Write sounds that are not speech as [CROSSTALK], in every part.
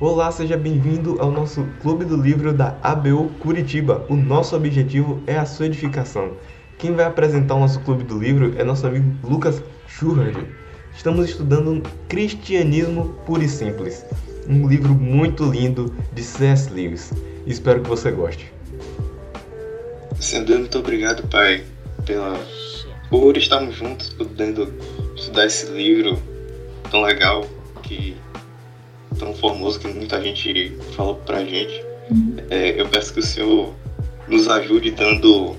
Olá, seja bem-vindo ao nosso Clube do Livro da ABU Curitiba. O nosso objetivo é a sua edificação. Quem vai apresentar o nosso Clube do Livro é nosso amigo Lucas Schurard. Estamos estudando Cristianismo Puro e Simples, um livro muito lindo de C.S. Lewis. Espero que você goste. Senhor, muito obrigado, Pai, pela por estarmos juntos, podendo estudar esse livro tão legal que tão formoso que muita gente falou pra gente. É, eu peço que o Senhor nos ajude dando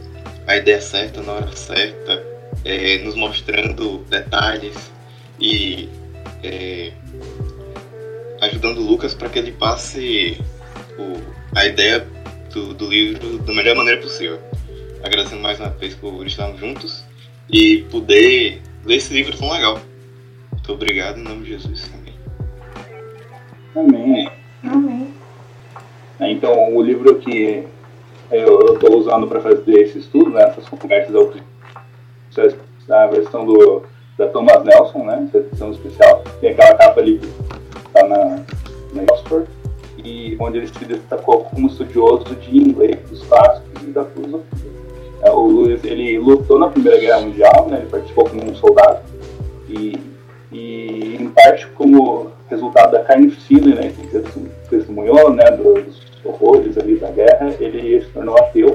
a ideia certa na hora certa, é, nos mostrando detalhes e é, ajudando o Lucas para que ele passe o, a ideia do, do, livro da melhor maneira possível. Agradecendo mais uma vez por estarmos juntos e poder ler esse livro tão legal. Muito obrigado em nome de Jesus. Amém. Amém. É, então, o livro que eu estou usando para fazer esse estudo, né, essas conversas a versão do, da Thomas Nelson, né, essa edição especial, tem aquela capa ali que está na, na Oxford, e onde ele se destacou como estudioso de inglês, dos clássicos e da filosofia. É, o Lewis, ele lutou na Primeira Guerra Mundial, né, ele participou como um soldado, e, e em parte como resultado da carnificina, né, que testemunhou, né, dos horrores ali da guerra, ele se tornou ateu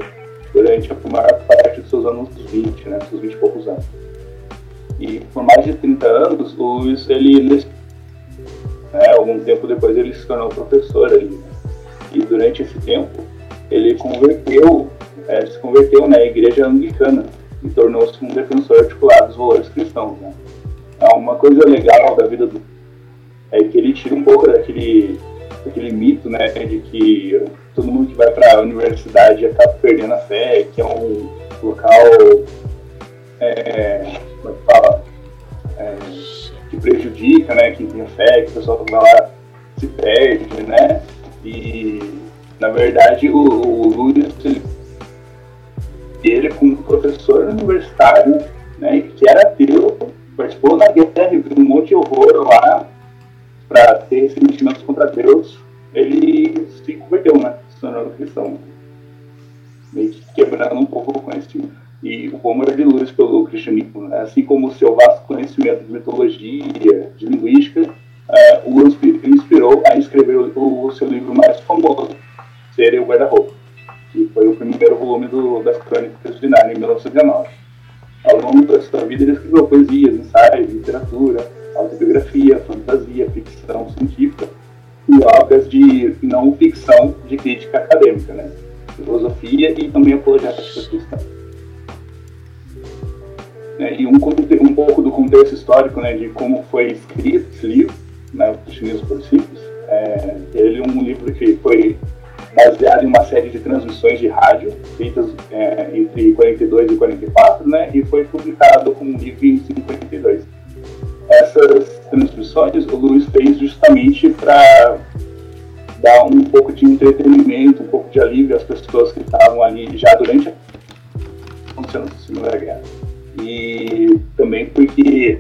durante a maior parte dos seus anos 20, né, seus 20 e poucos anos. E por mais de 30 anos, o Luiz, ele, né, algum tempo depois ele se tornou professor ali, né, e durante esse tempo ele converteu, é, se converteu na igreja anglicana e tornou-se um defensor articulado dos valores cristãos, né. É uma coisa legal da vida do é que ele tira um pouco daquele, daquele mito, né, de que todo mundo que vai para a universidade acaba perdendo a fé, que é um local, é, como é que fala, é, que prejudica, né, quem tem fé, que o pessoal que vai lá se perde, né, e na verdade o, o Luiz, ele, ele como professor universitário, né, que era ateu, participou na guerra, viu um monte de horror lá, para ter sentimentos contra Deus, ele se converteu, né? Se tornou cristão. Meio que quebrando um pouco o conhecimento. E o Homer de luz pelo cristianismo, né? assim como o seu vasto conhecimento de mitologia, de linguística, é, o inspirou a escrever o, o, seu livro mais famoso, Ser o Guarda-Roupa, que foi o primeiro volume do, das Crônicas de Narnia, em 1919. Ao longo da sua vida, ele escreveu poesias, ensaios, literatura, autobiografia, fantasia, ficção científica e obras de não ficção de crítica acadêmica, né? filosofia e também apologética cristã. É, e um, um, pouco do contexto histórico né, de como foi escrito esse livro, né, o Cristianismo por Simples, é, ele é um livro que foi baseado em uma série de transmissões de rádio feitas é, entre 42 e 44, né, e foi publicado como livro em 52 essas transmissões o Luiz fez justamente para dar um pouco de entretenimento, um pouco de alívio às pessoas que estavam ali já durante a Segunda Guerra. E também porque,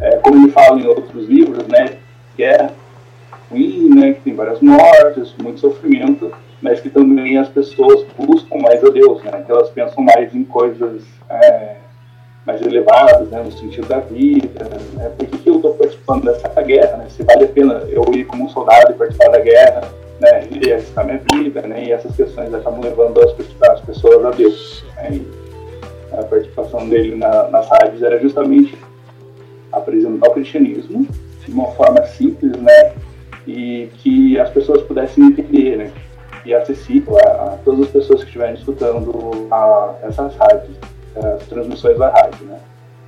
é, como ele fala em outros livros, né, guerra ruim, né, que tem várias mortes, muito sofrimento, mas que também as pessoas buscam mais a Deus, né, que elas pensam mais em coisas é, mais elevadas, né, no sentido da vida, né, por que, que eu estou participando dessa guerra, né, se vale a pena eu ir como um soldado e participar da guerra, né, e arriscar minha vida, né, e essas questões acabam levando as, as pessoas a Deus. Né, a participação dele na, nas rádios era justamente apresentar o cristianismo de uma forma simples, né, e que as pessoas pudessem entender, né, e acessível a, a todas as pessoas que estiverem escutando a, essas rádios as transmissões da rádio, né?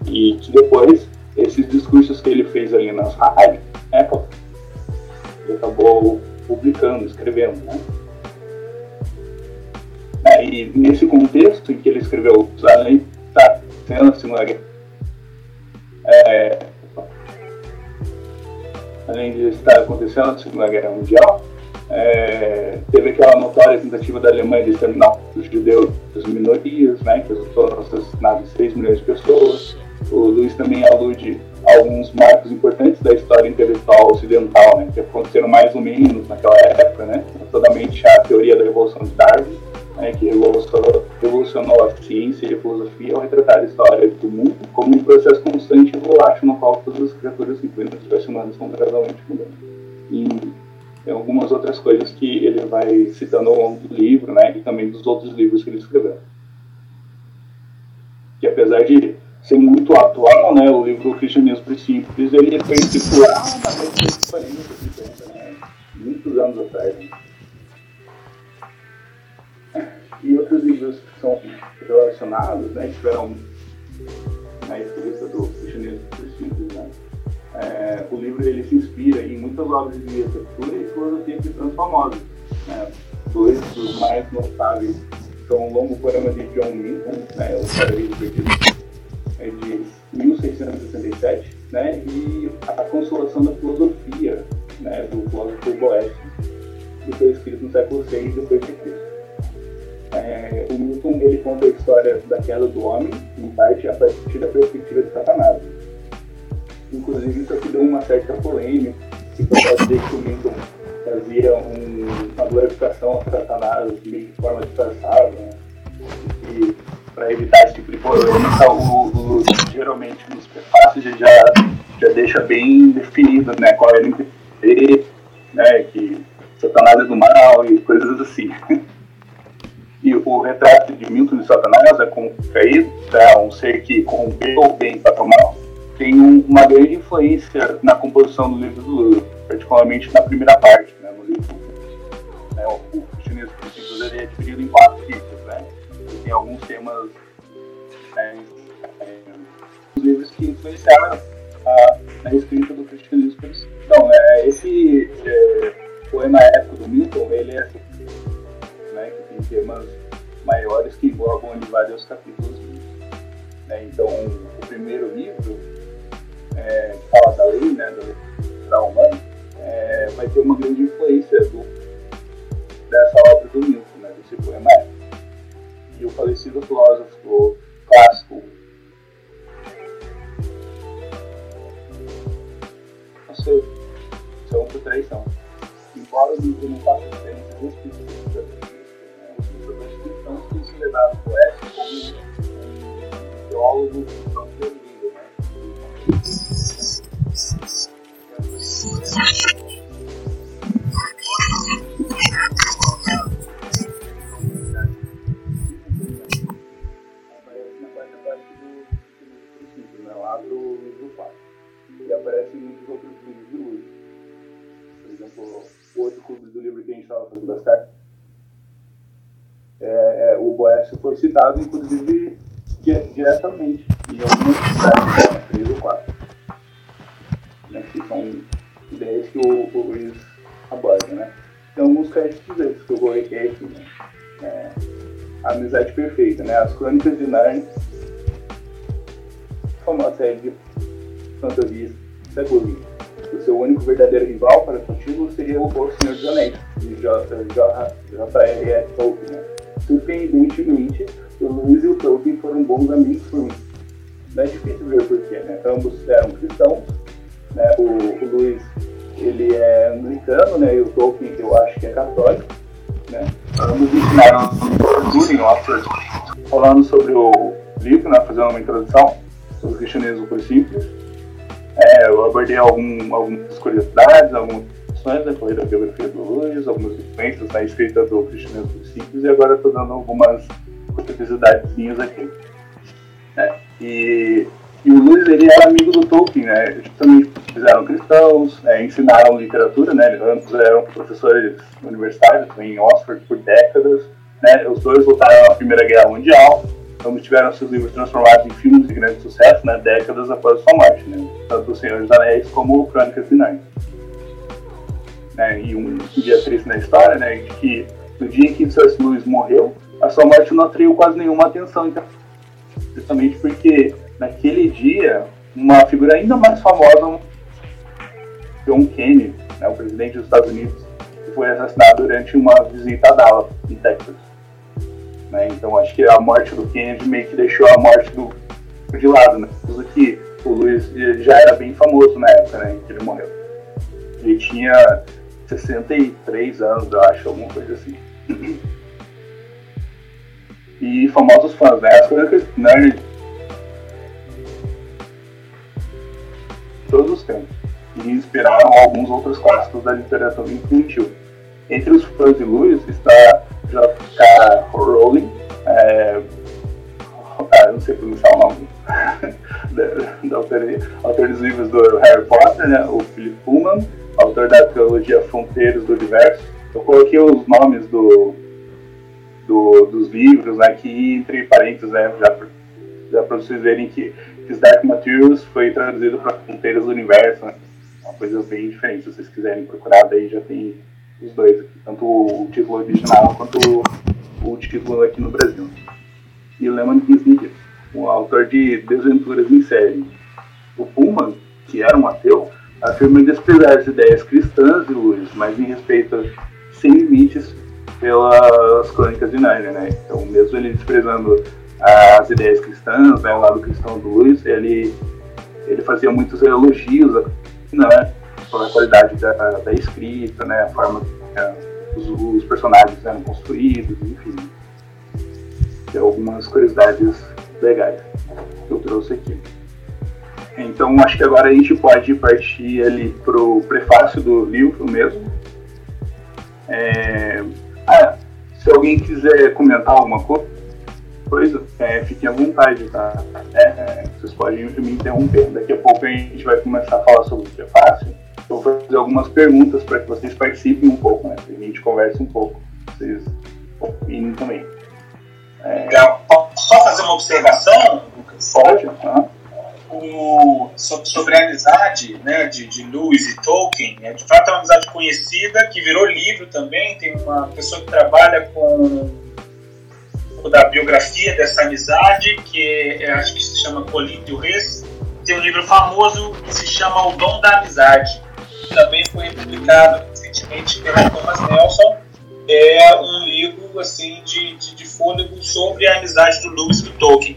E que depois, esses discursos que ele fez ali nas rádios, né, ele acabou publicando, escrevendo, né? É, e nesse contexto em que ele escreveu, além tá sendo a Segunda Guerra, é, além de estar acontecendo a Segunda Guerra Mundial, é, teve aquela notória tentativa da Alemanha de exterminar os judeus as minorias, né, que assassinado de 6 milhões de pessoas. O Luiz também alude alguns marcos importantes da história intelectual ocidental, né, que aconteceram mais ou menos naquela época, né, totalmente a teoria da Revolução de Darwin, né, que revolucionou, revolucionou, a ciência e a filosofia ao retratar a história do mundo como um processo constante e volátil no qual todas as criaturas, incluindo as espécies humanas, são gradualmente mudando. E algumas outras coisas que ele vai citando ao longo do livro, né, e também dos outros livros que ele escreveu. Que apesar de ser muito atual, né, o livro Cristianismo Simples, ele foi lá na década de 40, 50, né, muitos anos atrás. Outros livros que são relacionados, né, tiveram na escrita do Cristianismo Simples, né, é, o livro ele se inspira em muitas obras de arquitetura e filosofia cristãs famosas. Né, dois dos mais notáveis são o longo poema de John Milton, né, o Paraíso Perdido, é de 1667, né, e A Consolação da Filosofia, né, do filósofo Boécio, que foi escrito no século VI depois de Cristo. É, o Milton ele conta a história da queda do homem, em parte a partir da perspectiva de Satanás. Inclusive, isso aqui deu uma certa polêmica, que pode dizer que o Milton fazia um, uma glorificação a Satanás de forma disfarçada, né? e para evitar esse tipo de polêmica, o, o, geralmente nos prefácios já, já deixa bem definido né, qual é o né, que Satanás é do mal e coisas assim. [LAUGHS] E o retrato de Milton de Satanás é caído, é um ser que corrompeu o bem para o mal. Tem um, uma grande influência na composição do livro do Lula, particularmente na primeira parte, né, no livro. Né, o, cristianismo, ele é dividido em quatro tipos, né? E tem alguns temas né, os livros que influenciaram a, a escrita do cristianismo. Então, é, esse é, poema épico do Milton, ele é que temas maiores que englobam vários capítulos. Né? Então, o primeiro livro, é, que fala da lei, né, da, da humana, é, vai ter uma grande influência do, dessa obra do Milton, né, desse poema. E o falecido filósofo clássico são por três são. Embora o livro não faça diferença dos especialistas os estudantes cristãos têm se levado por essa como um teólogo cristão perdido, né? e aparece muitos outros livros de luz. Por exemplo, o outro clube do livro que a gente estava fazendo das cartas, é, é, o Boécio foi citado, inclusive, diretamente em cidades, né, três ou quatro. Né, que são ideias que o, Luiz aborda. Né? Tem alguns créditos desses que eu vou aqui, né? É, a Amizade Perfeita, né? As Crônicas de Narnia, uma série de fantasias século. O seu único verdadeiro rival para contigo seria o Senhor dos Anéis, de J.R.R. Tolkien. Né? Surpreendentemente, o Luiz e o Tolkien foram bons amigos por mim. Não é difícil ver porquê, né? Ambos eram cristãos, né? O, o Luiz, ele é anglicano, né? E o Tolkien, eu acho que é católico, né? Ambos ensinaram em Oxford, falando sobre o livro, né? Fazendo uma introdução sobre o cristianismo por simples. É, eu abordei algum, algumas curiosidades, algumas questões da corrida da biografia do Luiz, algumas influências na escrita do cristianismo por simples, e agora estou dando algumas curiosidades aqui. É, e, e, o Luiz, ele era amigo do Tolkien, né? Eles eram cristãos, é, ensinaram literatura, né? Ambos eram professores universitários em Oxford por décadas, né? Os dois lutaram na Primeira Guerra Mundial, ambos tiveram seus livros transformados em filmes de grande sucesso, né? Décadas após sua morte, né? Tanto O Senhor dos Anéis como Crônicas de Narnia. Né? E um dia triste na história, né? De que no dia em que C.S. Lewis morreu, a sua morte não atraiu quase nenhuma atenção, então, justamente porque naquele dia uma figura ainda mais famosa, John Kennedy, né, o presidente dos Estados Unidos, foi assassinado durante uma visita a Dallas, em Texas. Né, então acho que a morte do Kennedy meio que deixou a morte do de lado, né? Tudo que o Luiz já era bem famoso na época, né, que ele morreu. Ele tinha 63 anos, eu acho, alguma coisa assim. [CLEARS THROAT] E famosos fãs, né? As todos os tempos e inspiraram alguns outros clássicos da literatura infantil. Entre os fãs de Lewis está J.K. Rowling, é, ah, não sei pronunciar o nome [LAUGHS] da, da autoria, autor dos livros do Harry Potter, né, o Philip Pullman, autor da trilogia Fronteiras do Universo. Eu coloquei os nomes do, do dos livros aqui né, entre parênteses, né, já, já para vocês verem que His Dark Materials foi traduzido para Fronteiras do Universo, né, uma coisa bem diferente. Se vocês quiserem procurar, daí já tem os dois aqui, tanto o título original quanto o, o título aqui no Brasil. E Lemon Kinsey, o autor de Desventuras em Série. O Pullman, que era um ateu, afirma desprezar as ideias cristãs de Lewis, mas em respeito sem limites pelas crônicas de Narnia, né? Então, mesmo ele desprezando as ideias cristãs, né, o lado cristão do Lewis, ele, ele fazia muitos elogios né, pela qualidade da, da escrita, né, a forma que é, os, os, personagens eram construídos, enfim. Tem algumas curiosidades legais que eu trouxe aqui. Então acho que agora a gente pode partir ali pro prefácio do livro mesmo. É... Ah, se alguém quiser comentar alguma coisa, é, fiquem à vontade, tá? É, é, vocês podem me interromper. Daqui a pouco a gente vai começar a falar sobre o prefácio. Eu vou fazer algumas perguntas para que vocês participem um pouco, né? a gente converse um pouco. Vocês opinem também. É... Posso só fazer uma observação, Lucas? Pode. Uhum. O, sobre, a amizade né, de, de Lewis e Tolkien. É, de fato, é uma amizade conhecida, que virou livro também. Tem uma pessoa que trabalha com da biografia dessa amizade, que é, acho que se chama Colin Reis. Tem um livro famoso que se chama O Dom da Amizade. Também foi publicado recentemente pela Thomas Nelson é um livro assim de, de, de fôlego sobre a amizade do Lewis e do Tolkien.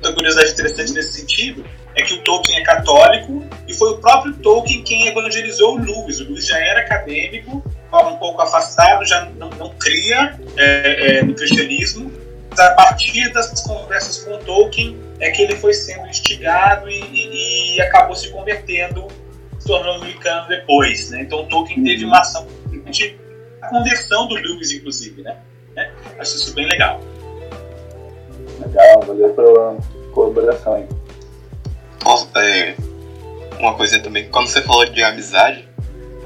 Outra curiosidade interessante nesse sentido é que o Tolkien é católico e foi o próprio Tolkien quem evangelizou o Lewis. O Lewis já era acadêmico, um pouco afastado, já não, não cria é, é, no cristianismo. A partir das conversas com o Tolkien é que ele foi sendo instigado e, e, e acabou se convertendo, se tornando americano depois. Né? Então o Tolkien teve uma ação conversão do Lewis, inclusive, né? É, acho isso bem legal. Legal, valeu pela colaboração aí. É, uma coisa também, quando você falou de amizade,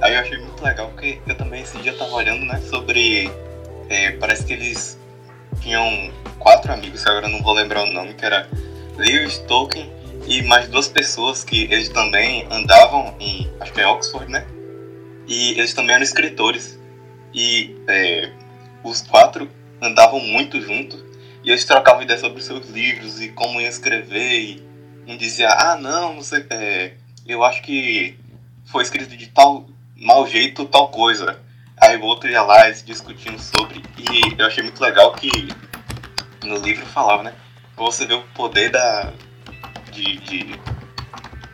aí eu achei muito legal, porque eu também esse dia tava olhando, né, sobre. É, parece que eles tinham quatro amigos, que agora eu não vou lembrar o nome, que era Lewis, Tolkien e mais duas pessoas que eles também andavam em. acho que é Oxford, né? E eles também eram escritores e é, os quatro andavam muito juntos e eles trocavam ideias sobre os seus livros e como iam escrever e um dizia, ah não, não sei, é, eu acho que foi escrito de tal mau jeito tal coisa. Aí o outro ia lá e discutindo sobre. E eu achei muito legal que no livro falava, né? Você vê o poder da. de, de,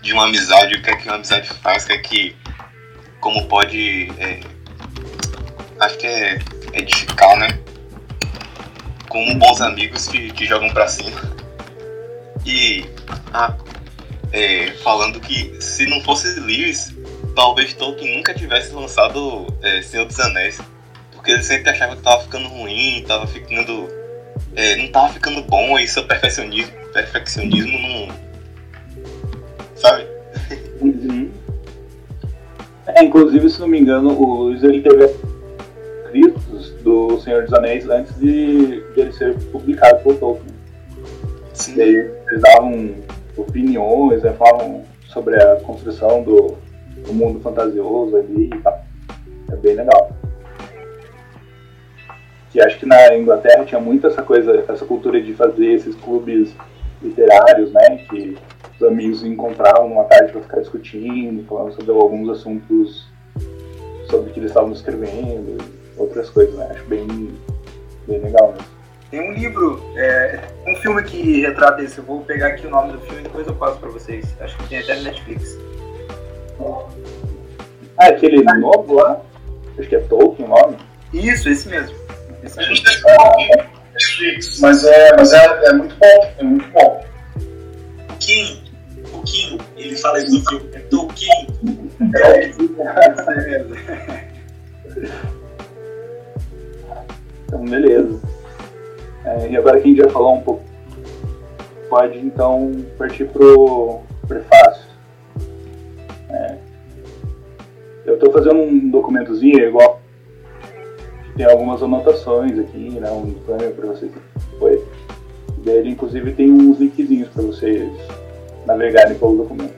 de uma amizade, o que é que uma amizade faz, o que é que. como pode. É, acho que é edificar, né? Como bons amigos que, que jogam pra cima. E ah, é, falando que se não fosse Lewis, talvez Tolkien nunca tivesse lançado é, Senhor dos Anéis. Porque ele sempre achava que tava ficando ruim, tava ficando. É, não tava ficando bom e seu perfeccionismo, perfeccionismo não. Sabe? Uhum. É, inclusive, se não me engano, o Luiz ele teve escritos do Senhor dos Anéis antes de, de ele ser publicado por Tolkien. Sim. E aí eles davam opiniões, né, falavam sobre a construção do, do mundo fantasioso ali e tal. É bem legal. Que acho que na Inglaterra tinha muito essa coisa, essa cultura de fazer esses clubes literários, né? Que os amigos encontravam numa tarde para ficar discutindo, falando sobre alguns assuntos sobre o que eles estavam escrevendo outras coisas, né? Acho bem, bem legal mesmo. Tem um livro, é, um filme que retrata isso. Eu vou pegar aqui o nome do filme e depois eu passo pra vocês. Acho que tem até no Netflix. Ah, aquele novo lá? Acho que é Tolkien o nome. Isso, esse mesmo. Esse A mesmo. gente tem ah, Netflix, mas é, mas é, é muito bom, é muito bom. O Kim, o Kim, ele fala isso no filme. É Tolkien. É, Esse mesmo. Então, beleza. É, e agora que a gente já falou um pouco, pode então partir pro prefácio. É, eu estou fazendo um documentozinho igual tem algumas anotações aqui, né, um disclaimer para vocês foi. E daí ele inclusive tem uns linkzinhos para vocês navegarem pelo documento.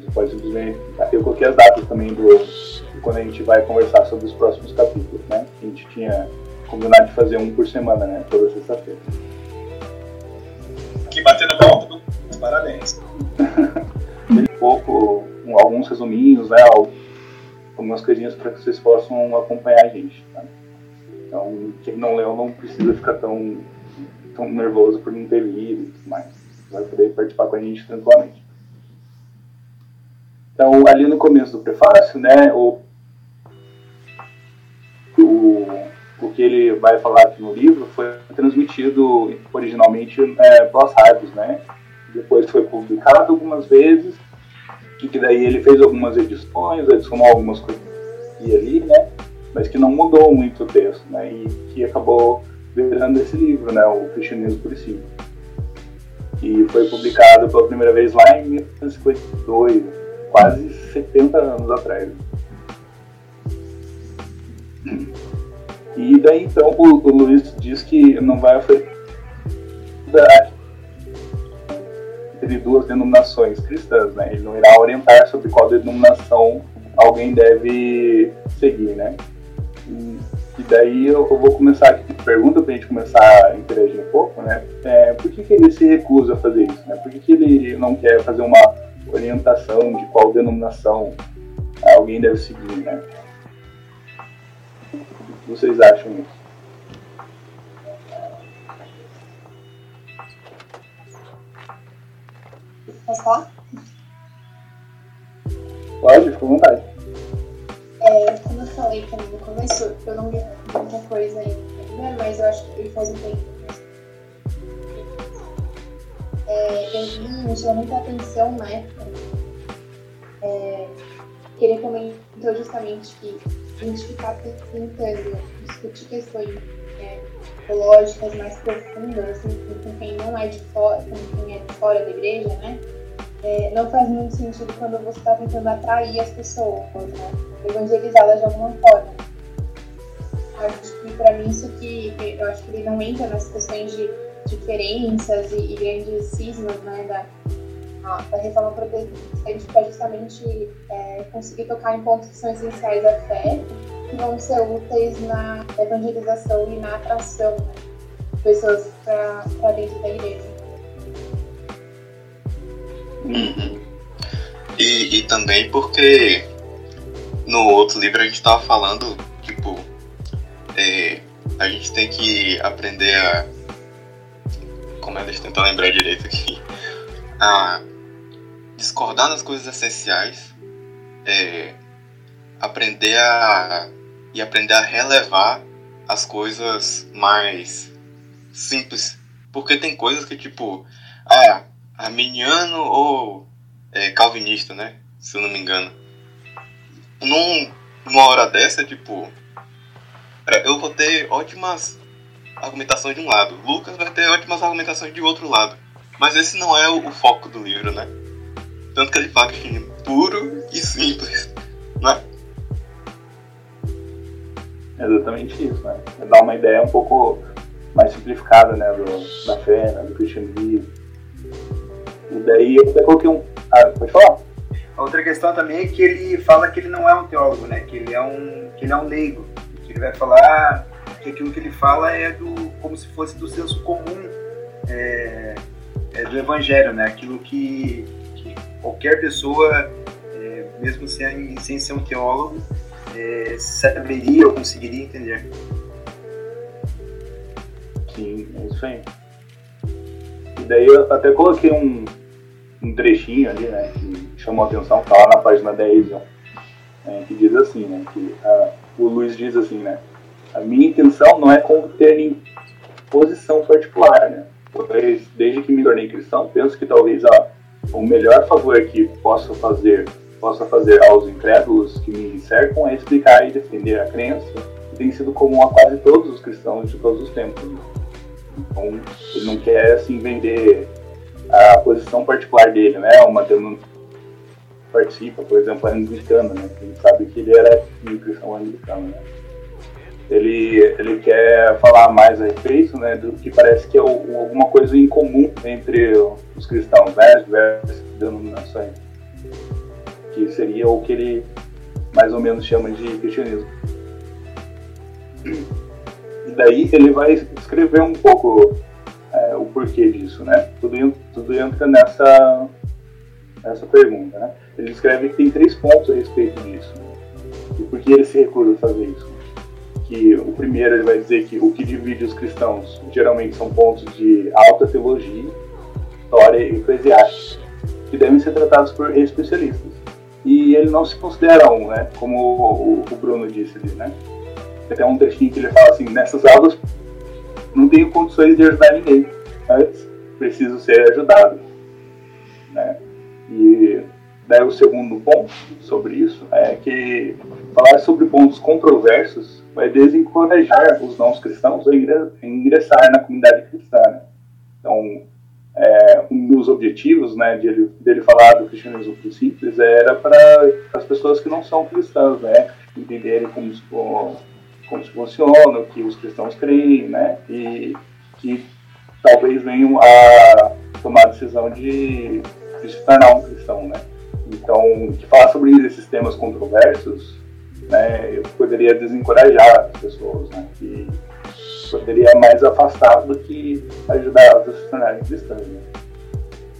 Você pode simplesmente. Eu coloquei as datas também do, quando a gente vai conversar sobre os próximos capítulos, né? A gente tinha combinado de fazer um por semana, né? Toda sexta-feira. Aqui batendo ponto. Parabéns. [LAUGHS] Um pouco, um- alguns resuminhos, né? al- Algumas coisinhas para que vocês possam acompanhar a gente. Tá? Então, quem não leu não precisa ficar tão, tão nervoso por não ter lido e tudo mais. Vai poder participar com a gente tranquilamente. Então, ali no começo do prefácio, né? O, o, o que ele vai falar aqui no livro foi transmitido originalmente é, pelas rádios, né? Depois foi publicado algumas vezes e que daí ele fez algumas edições, adicionou algumas coisas aqui e ali, né? Mas que não mudou muito o texto, né? E que acabou virando esse livro, né? O Cristianismo por si. Que foi publicado pela primeira vez lá em 1952, quase 70 anos atrás. E daí então o, o Luiz diz que não vai oferecer entre duas denominações cristãs, né? Ele não irá orientar sobre qual denominação alguém deve seguir, né? E, e daí eu, eu vou começar aqui pergunta para a gente começar a interagir um pouco, né? É, por que, que ele se recusa a fazer isso, né? Por que, que ele não quer fazer uma orientação de qual denominação alguém deve seguir, né? O que vocês acham disso? Posso falar? Pode, fica à vontade. É, como eu falei também no começo, eu não li muita coisa ainda, mas eu acho que ele faz um tempo. É, eu vi, me chamou muita atenção na época, é, que ele comentou justamente que a gente ficar tentando discutir questões é, teológicas mais profundas, assim, com quem não é de fora, com quem é de fora da igreja, né? É, não faz muito sentido quando você está tentando atrair as pessoas, né? evangelizá-las de alguma forma. Acho que para mim isso que eu acho que ele não entra nas questões de diferenças e, e grandes cismas né, da, a- da reforma protestante para justamente é, conseguir tocar em pontos que são essenciais da fé que vão ser úteis na evangelização e na atração de pessoas para dentro da igreja. E, e também porque no outro livro a gente estava falando, tipo, é, a gente tem que aprender a. Como é? Deixa eu tentar lembrar direito aqui. A discordar nas coisas essenciais, é, aprender a. e aprender a relevar as coisas mais simples. Porque tem coisas que, tipo, ah, arminiano ou é, calvinista, né? Se eu não me engano. Num, numa hora dessa, tipo, é, eu vou ter ótimas argumentações de um lado, Lucas vai ter ótimas argumentações de outro lado. Mas esse não é o, o foco do livro, né? Tanto que ele fala que é puro e simples, né? É exatamente isso, né? É dar uma ideia um pouco mais simplificada, né, do, da fé, né, do cristianismo. E daí eu até coloquei um... Ah, pode falar? A outra questão também é que ele fala que ele não é um teólogo, né? Que ele é um, que ele é um leigo. Que ele vai falar que aquilo que ele fala é do como se fosse do senso comum é, é do evangelho, né? Aquilo que qualquer pessoa, é, mesmo sem, sem ser um teólogo, é, saberia ou conseguiria entender. Sim, é isso aí. E daí eu até coloquei um, um trechinho ali, né, que chamou a atenção, tá lá na página 10, né, que diz assim, né, que a, o Luiz diz assim, né, a minha intenção não é conter posição particular, né, pois desde que me tornei cristão, penso que talvez a, o melhor favor que possa fazer possa fazer aos incrédulos que me cercam é explicar e defender a crença que tem sido comum a quase todos os cristãos de todos os tempos. Então, ele não quer assim vender a posição particular dele, né? Uma participa, por exemplo, anglicana, né? A gente sabe que ele era um cristão anglicano, né? Ele, ele quer falar mais a respeito, né, do que parece que é o, alguma coisa em comum entre os cristãos, né, as diversas denominações, que seria o que ele mais ou menos chama de cristianismo. E daí ele vai escrever um pouco é, o porquê disso, né? Tudo, tudo entra nessa, nessa pergunta, né? Ele escreve que tem três pontos a respeito disso. Né? E por que ele se recusa a fazer isso? Que o primeiro ele vai dizer que o que divide os cristãos geralmente são pontos de alta teologia, história e eclesiástica, que devem ser tratados por especialistas. E ele não se considera um, né? Como o, o Bruno disse ali, né? Tem um trechinho que ele fala assim, nessas aulas não tenho condições de ajudar ninguém, mas preciso ser ajudado. Né? E daí o segundo ponto sobre isso é que falar sobre pontos controversos vai desencorajar os não cristãos a ingressar na comunidade cristã. Né? Então, é, um dos objetivos né, dele, dele falar do cristianismo simples era para as pessoas que não são cristãs, né, entenderem como, como funciona, o que os cristãos creem, né? E que talvez venham a tomar a decisão de, de se tornar um cristão, né? Então, que falar sobre esses temas controversos, né, eu poderia desencorajar as pessoas, né? Que poderia mais afastar do que ajudar elas a se tornarem cristãs, né?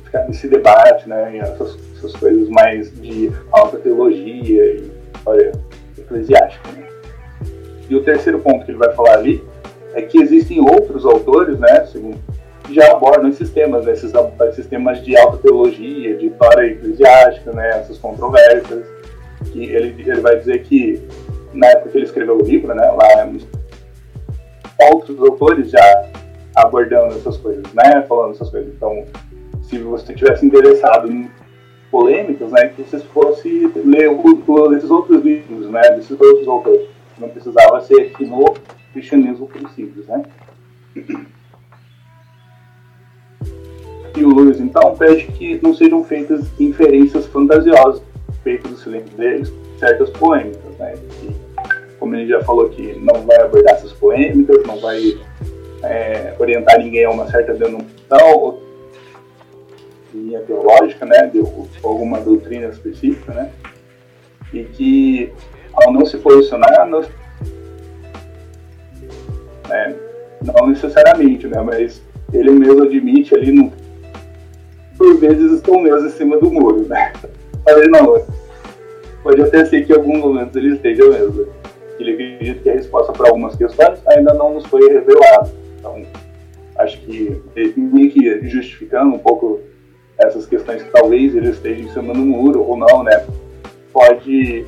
Ficar nesse debate, né? Essas, essas coisas mais de alta teologia e olha, eclesiástica, né? E o terceiro ponto que ele vai falar ali é que existem outros autores, né, segundo, já abordam esses temas, né, esses, esses temas de alta teologia, de história eclesiástica, né, essas controvérsias, que ele, ele vai dizer que na época que ele escreveu o livro, né, lá outros autores já abordando essas coisas, né, falando essas coisas. Então, se você tivesse interessado em polêmicas, né, que você fosse ler o, esses outros livros, né, desses outros autores não precisava ser aqui no cristianismo princípios, né? E o Lewis, então, pede que não sejam feitas inferências fantasiosas feitas do silêncio deles, certas polêmicas, né? E, como ele já falou que não vai abordar essas polêmicas, não vai é, orientar ninguém a uma certa denominação linha teológica, né, de alguma doutrina específica, né, e que ao não se posicionar, não, é, não necessariamente, né, mas ele mesmo admite ali, no, por vezes estão mesmo em cima do muro, né? Não, pode até ser que em alguns momentos ele esteja mesmo. Ele acredita que a resposta para algumas questões ainda não nos foi revelada. Então, acho que meio que justificando um pouco essas questões que talvez ele esteja em cima do muro ou não, né? Pode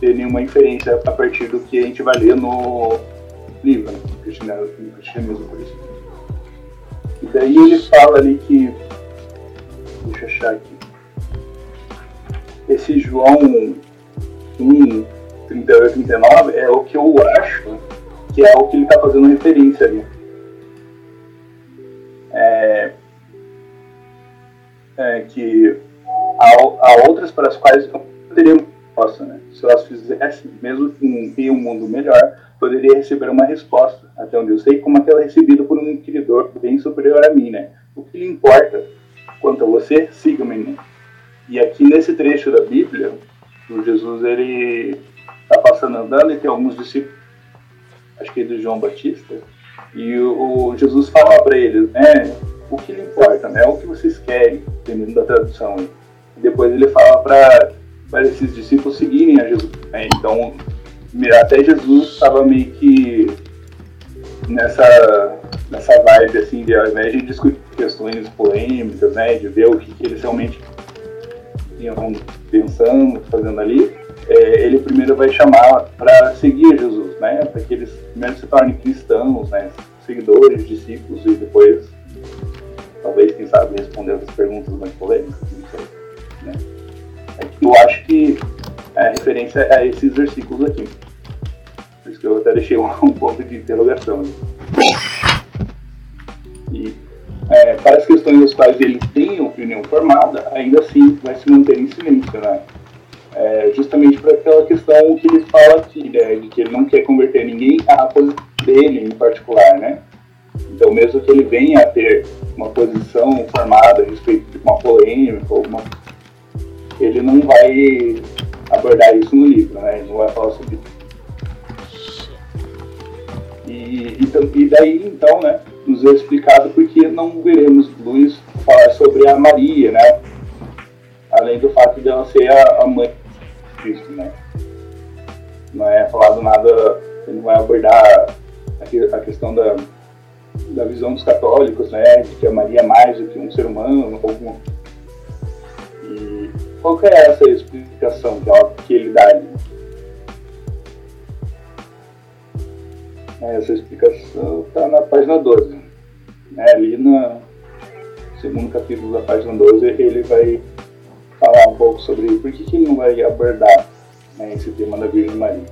ter nenhuma inferência a partir do que a gente vai ler no livro, né? no cristianismo, isso. E daí ele fala ali que. Deixa eu achar aqui. Esse João 1, 38, 39 é o que eu acho que é o que ele está fazendo referência ali. É, é que há, há outras para as quais não poderíamos resposta. Né? Se elas fizessem, mesmo em, em um mundo melhor, poderia receber uma resposta, até onde eu sei, como aquela recebida por um inquiridor bem superior a mim. Né? O que lhe importa quanto a você, siga-me. Né? E aqui nesse trecho da Bíblia, o Jesus ele está passando andando e tem alguns discípulos, acho que é do João Batista, e o, o Jesus fala para eles, né, o que lhe importa, né, o que vocês querem, dependendo da tradução. E depois ele fala para para esses discípulos seguirem a Jesus. Né? Então, até Jesus estava meio que nessa nessa vibe, assim, de ao invés de discutir questões polêmicas, né, de ver o que, que eles realmente iam pensando, fazendo ali, é, ele primeiro vai chamar para seguir Jesus, né, para que eles primeiro se tornem cristãos, né, seguidores, discípulos, e depois, talvez, quem sabe, responder as perguntas mais polêmicas, não sei, né. É eu acho que a referência a esses versículos aqui. Por isso que eu até deixei um, [LAUGHS] um ponto de interrogação. É, para as questões das quais ele tem opinião formada, ainda assim vai se manter em silêncio, né? É, justamente para aquela questão que ele fala aqui, né, de que ele não quer converter ninguém à posição dele em particular, né? Então, mesmo que ele venha a ter uma posição formada a respeito de uma polêmica, alguma, ele não vai abordar isso no livro, né? Ele não vai falar sobre isso. E, e, e daí, então, né? Nos é explicado porque não veremos Luiz falar sobre a Maria, né? Além do fato de ela ser a, a mãe de Cristo, né? Não é falado nada, ele não vai abordar a, a questão da, da visão dos católicos, né? De que a Maria é mais do que um ser humano, algum. E qual que é essa explicação que, ela, que ele dá ali? Essa explicação está na página 12. Né? Ali no segundo capítulo da página 12, ele vai falar um pouco sobre por que, que ele não vai abordar né, esse tema da Virgem Maria.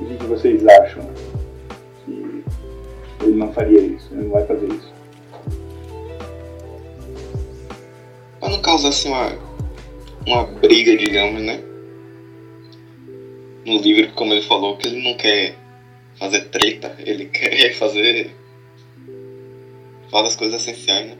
O que, que vocês acham que ele não faria isso, ele não vai fazer isso? Para não causar assim uma, uma briga, digamos, né? No livro, como ele falou, que ele não quer fazer treta, ele [LAUGHS] quer fazer. falar das coisas essenciais, né?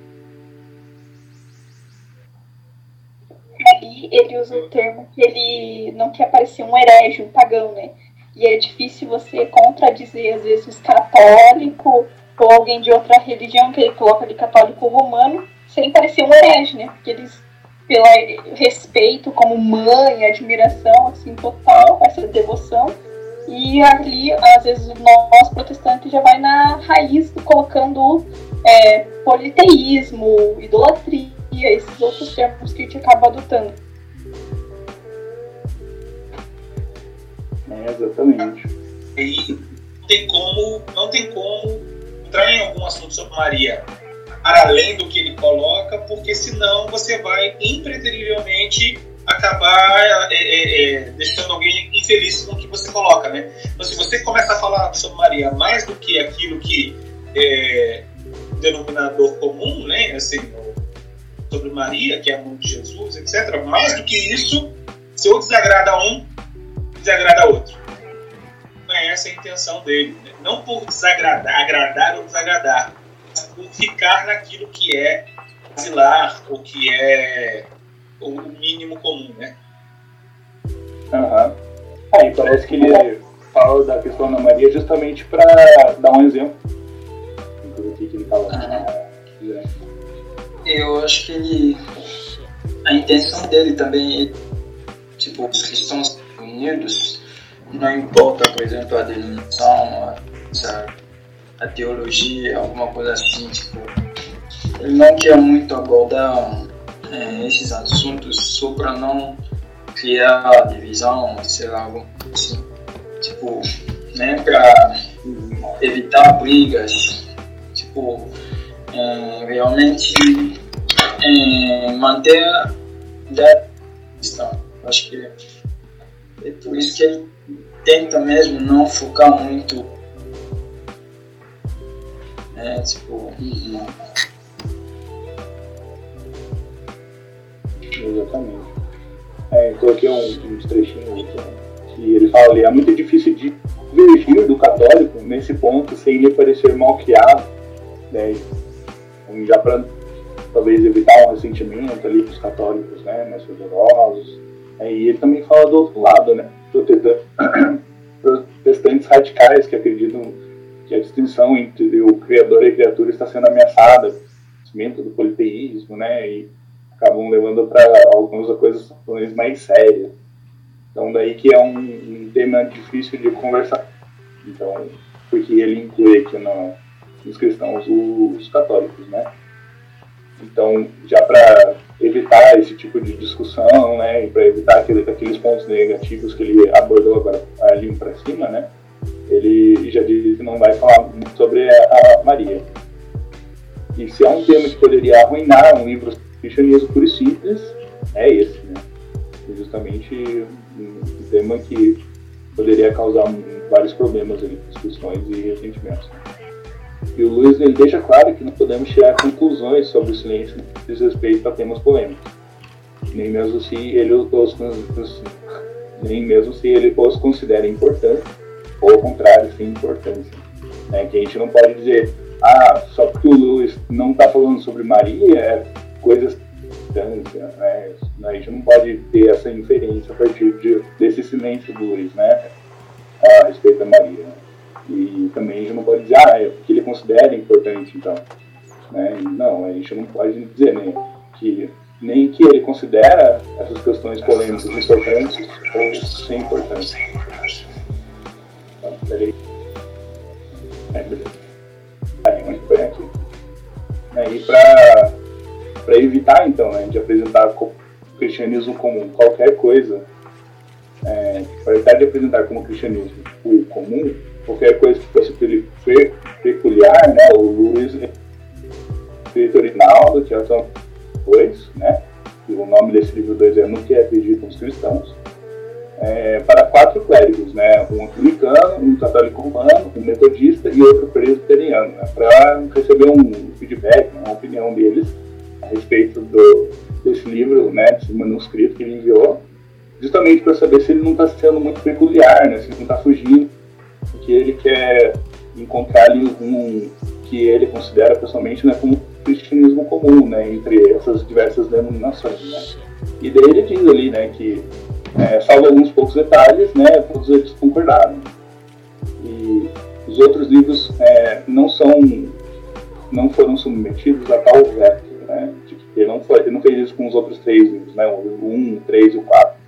Ali ele usa o termo que ele não quer parecer um herege, um pagão, né? E é difícil você contradizer, às vezes, católico ou alguém de outra religião, que ele coloca de católico romano, sem parecer um herege, né? Porque eles pelo respeito como mãe, admiração assim total, essa devoção. E ali, às vezes, nós protestantes já vai na raiz colocando é, politeísmo, idolatria, esses outros termos que a gente acaba adotando. É, exatamente. E não tem como, não tem como entrar em algum assunto sobre Maria para além do que ele coloca, porque senão você vai impreterivelmente acabar é, é, é, deixando alguém infeliz com o que você coloca, né? Então, se você começa a falar sobre Maria mais do que aquilo que é denominador comum, né? Assim, sobre Maria, que é a mãe de Jesus, etc. Mais do que isso, se eu desagrada um, desagrada outro. Não é essa a intenção dele. Né? Não por desagradar, agradar ou desagradar, ficar naquilo que é basilar, o que é o mínimo comum, né? Aham. Aí parece que ele fala da questão da Maria justamente para dar um exemplo. O que ele fala. Ah, eu acho que ele. A intenção dele também é, tipo, os cristãos unidos, não importa, por exemplo, a denominação, sabe? A teologia, alguma coisa assim, tipo, ele não quer muito abordar é, esses assuntos só para não criar divisão, sei lá, algo assim, tipo, né, para evitar brigas, tipo, é, realmente é, manter a questão. Acho que é por isso que ele tenta mesmo não focar muito né? Tipo. Exatamente. É, coloquei um, uns trechinhos aqui, que ele fala ali, é muito difícil de divergir do católico nesse ponto sem lhe parecer mal criado, né? Então, já para talvez evitar um ressentimento ali dos católicos, né, mais fervorosos. É, e ele também fala do outro lado, né, [CLEARS THROAT] protestantes radicais que acreditam que a distinção entre o criador e a criatura está sendo ameaçada, o crescimento do politeísmo, né, e acabam levando para algumas coisas mais sérias. Então daí que é um, um tema difícil de conversar. Então, porque ele inclui aqui no, nos cristãos os católicos, né? Então, já para evitar esse tipo de discussão, né, e para evitar aquele, aqueles pontos negativos que ele abordou agora ali para cima, né, ele já disse que não vai falar muito sobre a, Maria. E se há um tema que poderia arruinar um livro cristianismo puro e simples, é esse, né? Justamente um tema que poderia causar vários problemas, ali, discussões e ressentimentos. E o Luiz ele deixa claro que não podemos tirar conclusões sobre o silêncio diz respeito a temas polêmicos, nem mesmo se ele os, nem mesmo se ele os considera importantes, ou ao contrário, sem importância. Né? Que a gente não pode dizer, ah, só porque o Luiz não está falando sobre Maria, é coisas né? A gente não pode ter essa inferência a partir de, desse silêncio do Luiz, né? A respeito da Maria. E também a gente não pode dizer, ah, é porque ele considera importante, então. Né? Não, a gente não pode dizer nem que, nem que ele considera essas questões polêmicas importantes ou sem importância. Peraí. É, beleza. Aí, onde foi aqui? Aí, para evitar, então, né, de apresentar o cristianismo como qualquer coisa, é, para evitar de apresentar como cristianismo o comum, qualquer coisa que fosse peculiar, né? O Luiz Rinaldo, que são dois, né? E o nome desse livro dois é No que acreditam os cristãos. É, para quatro clérigos, né? Um anglicano, um católico romano, um metodista e outro presbiteriano, né? para receber um feedback, uma opinião deles a respeito do, desse livro, né? Desse manuscrito que ele enviou, justamente para saber se ele não está sendo muito peculiar, né? Se ele não está fugindo que ele quer encontrar ali um que ele considera pessoalmente né, como cristianismo comum, né, entre essas diversas denominações, né. E daí ele diz ali, né, que é, salvo alguns poucos detalhes, né, todos eles concordaram. E os outros livros é, não são, não foram submetidos a tal veto, né, ele não, foi, ele não fez isso com os outros três livros, né, o 1, o 3 e o 4.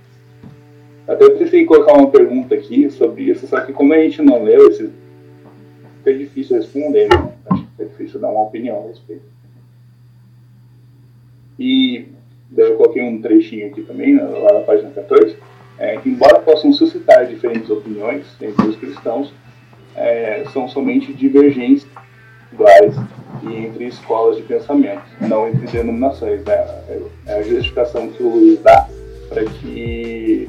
Até pensei em colocar uma pergunta aqui sobre isso, só que como a gente não leu esse. É difícil responder, né? Acho que é difícil dar uma opinião a respeito. E daí eu coloquei um trechinho aqui também, né, lá na página 14. É, que embora possam suscitar diferentes opiniões entre os cristãos, é, são somente divergências iguais e entre escolas de pensamento, não entre denominações. Né? É a justificação que o Luiz dá para que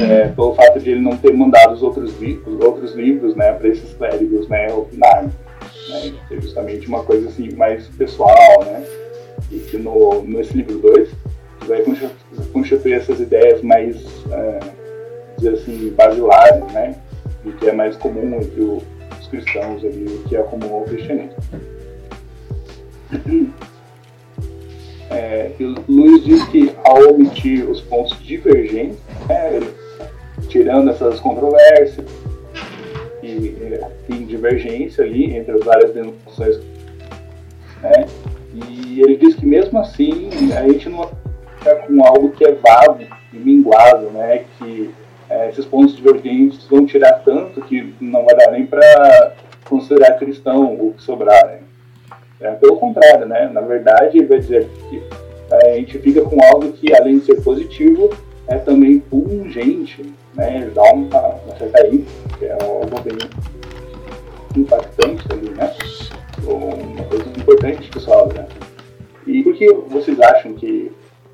é, pelo fato de ele não ter mandado os outros, livros, outros livros né, para esses clérigos né, opinarem. Né, é justamente uma coisa assim, mais pessoal, né? E que no, nesse livro 2 vai constituir essas ideias mais, é, dizer assim, basilares, né? E que é mais comum entre os cristãos ali, o que é comum ao cristianismo. [CLEARS THROAT] É, Luiz diz que ao omitir os pontos divergentes, né, tirando essas controvérsias e, e divergência ali entre as várias denominações. Né? E ele diz que mesmo assim a gente não fica com algo que é vago e minguado, né? que é, esses pontos divergentes vão tirar tanto que não vai dar nem para considerar cristão o que sobrar. Né? É, pelo contrário, né? na verdade, vai dizer que é, a gente fica com algo que, além de ser positivo, é também pungente, né? Ele dá uma, uma certa ênfase, que é algo bem impactante ali, né? Uma coisa importante que né? E por que vocês acham que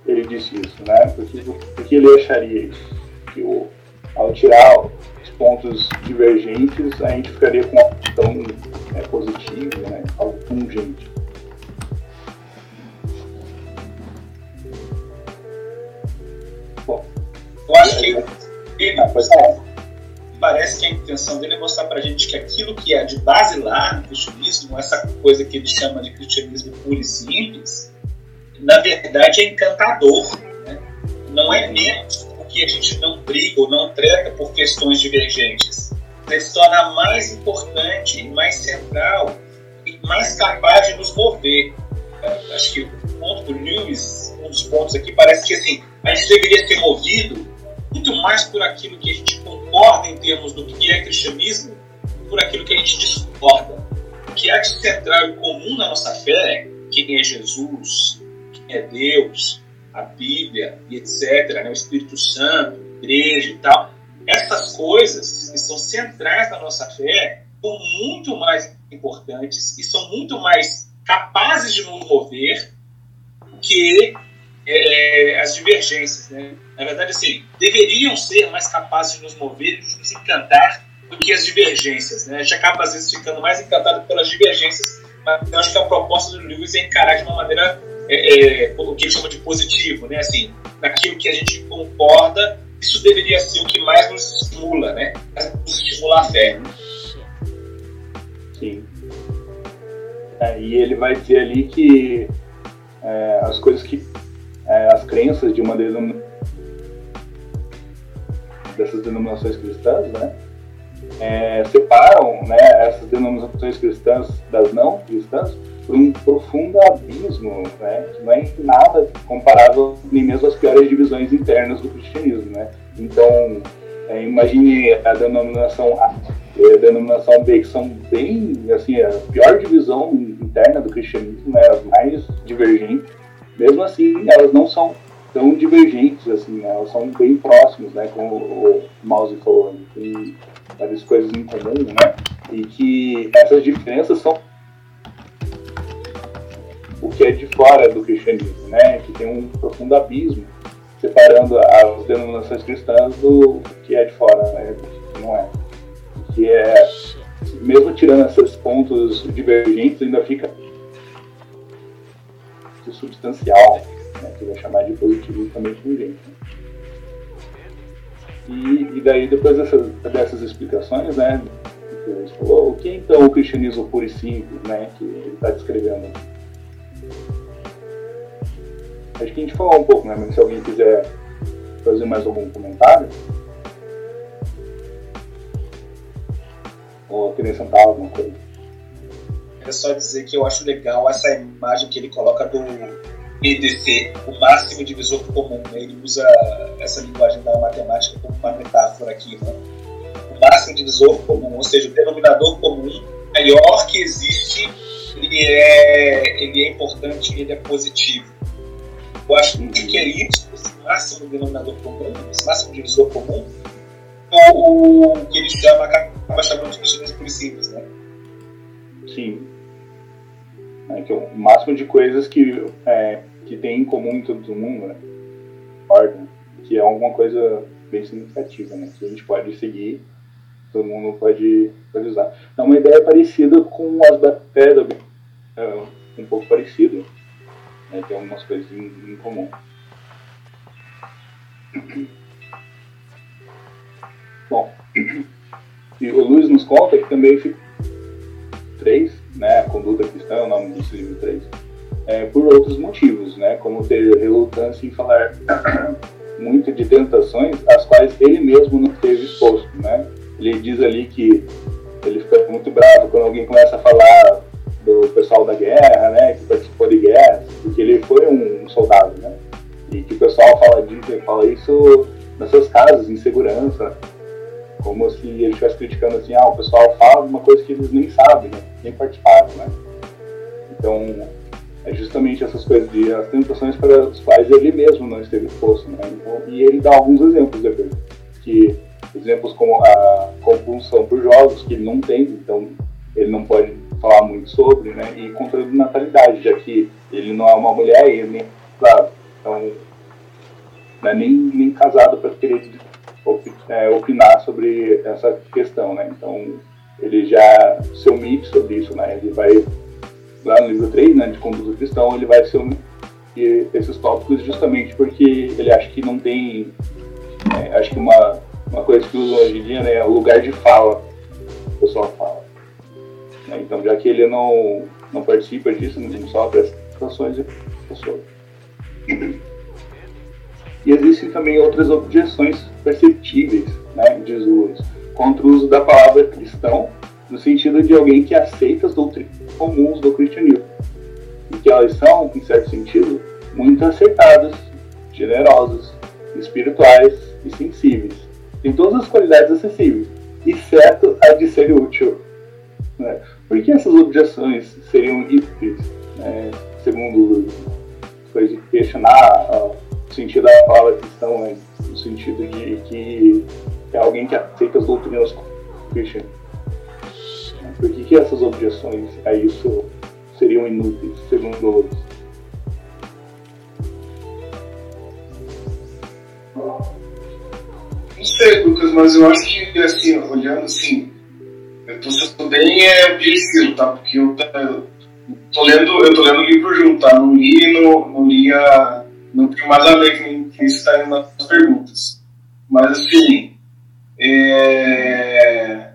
ele disse isso, né? Por que, por que ele acharia isso? Que o, ao tirar os pontos divergentes, a gente ficaria com uma tão é, positiva, né? Algo pungente. Eu acho que ele, parece que a intenção dele é mostrar pra gente que aquilo que é de base lá no cristianismo, essa coisa que ele chama de cristianismo puro e simples, na verdade é encantador. Né? Não é menos porque a gente não briga ou não treta por questões divergentes. Ele se torna mais importante, mais central e mais capaz de nos mover. Acho que o ponto do Lewis, um dos pontos aqui, parece que assim, a gente deveria ser movido muito mais por aquilo que a gente concorda em termos do que é cristianismo, por aquilo que a gente discorda. O que há de central e comum na nossa fé, quem é Jesus, quem é Deus, a Bíblia e etc., né, o Espírito Santo, igreja e tal, essas coisas que são centrais na nossa fé são muito mais importantes e são muito mais capazes de nos mover que é, as divergências. Né? Na verdade, assim, deveriam ser mais capazes de nos mover e de nos encantar do que as divergências. Né? A gente acaba, às vezes, ficando mais encantado pelas divergências, mas eu acho que a proposta do Lewis é encarar de uma maneira é, é, o que ele chama de positivo, né? assim, naquilo que a gente concorda, isso deveria ser o que mais nos estimula, né? nos estimular a fé. Sim. É, e ele vai dizer ali que é, as coisas que. É, as crenças de uma denominação dessas denominações cristãs, né? É, separam né, essas denominações cristãs das não cristãs por um profundo abismo, né, que não é nada comparável nem mesmo às piores divisões internas do cristianismo. Né? Então, é, imagine a denominação A e a denominação B, que são bem, assim, a pior divisão interna do cristianismo, né, as mais divergentes. Mesmo assim, elas não são tão divergentes, assim, né, elas são bem próximas, né, como o Mouse falou, tem várias coisas em comum, né, e que essas diferenças são o que é de fora do cristianismo, né, que tem um profundo abismo separando as denominações cristãs do que é de fora, né, que não é. Que é, mesmo tirando esses pontos divergentes, ainda fica substancial, né, que vai chamar de positivo também com gente. Né. E, e daí, depois dessas, dessas explicações, né, falou, o que é então o cristianismo puro e simples, né, que ele está descrevendo Acho que a gente falou um pouco, né? Mas se alguém quiser fazer mais algum comentário. Ou acrescentar alguma coisa. É só dizer que eu acho legal essa imagem que ele coloca do EDC, o máximo divisor comum. Né? Ele usa essa linguagem da matemática como uma metáfora aqui. Né? O máximo divisor comum, ou seja, o denominador comum maior que existe, ele é, ele é importante ele é positivo. Eu acho que é isso, esse máximo denominador comum, esse máximo divisor comum, o, o que ele chama, acaba chamando de por simples, né? Sim. É, que é o máximo de coisas que, é, que tem em comum em todo mundo, né? Ordem, que é alguma coisa bem significativa, né? Que a gente pode seguir, todo mundo pode, pode usar. É uma ideia parecida com as da pedra, é, um pouco parecido né, tem algumas coisas em, em comum. [CLEARS THROAT] Bom, [CLEARS THROAT] e o Luiz nos conta que também fica três, né, a conduta cristã é o nome desse livro 3, é, por outros motivos, né, como ter relutância em falar [COUGHS] muito de tentações às quais ele mesmo não esteve exposto, né. Ele diz ali que ele fica muito bravo quando alguém começa a falar do pessoal da guerra, né, que participou de guerra, porque ele foi um soldado, né, e que o pessoal fala disso, fala isso nas suas casas, em segurança, como se ele estivesse criticando assim, ah, o pessoal fala uma coisa que eles nem sabem, né, nem participaram, né. Então, é justamente essas coisas de as tentações para as quais ele mesmo não esteve exposto, né, então, e ele dá alguns exemplos depois, que exemplos como a compulsão por jogos, que ele não tem, então ele não pode falar muito sobre, né? E controle de natalidade, já que ele não é uma mulher e nem, claro, então, não é nem, nem casado para querer é, opinar sobre essa questão, né? Então, ele já se omite sobre isso, né? Ele vai, lá no livro 3, né, de conduta cristão, ele vai se omite esses tópicos justamente porque ele acha que não tem, é, acho que uma, uma coisa que usam hoje em dia, né, é o lugar de fala, o pessoal fala. Né? Então, já que ele não, não participa disso, não sofre as situações de pessoa. E existem também outras objeções perceptíveis, né, diz Lewis, contra o uso da palavra cristão, no sentido de alguém que aceita as doutrinas comuns do cristianismo. E que elas são, em certo sentido, muito acertadas, generosas, espirituais e sensíveis. Tem todas as qualidades acessíveis, exceto a de ser útil. Né? Por que essas objeções seriam inúteis, né? segundo foi de questionar o sentido da palavra cristão, né? no sentido de que é alguém que aceita as doutrinas cristianas. Por que, que essas objeções a isso seriam inúteis, segundo outros? Não sei, Lucas, mas eu acho que, assim, olhando assim, eu tô sendo bem é, objetivo, tá? Porque eu tô lendo, eu tô lendo o livro junto, tá? Não li, não, não li a. Não tenho mais a ler que, que está aí nas perguntas. Mas, assim, é,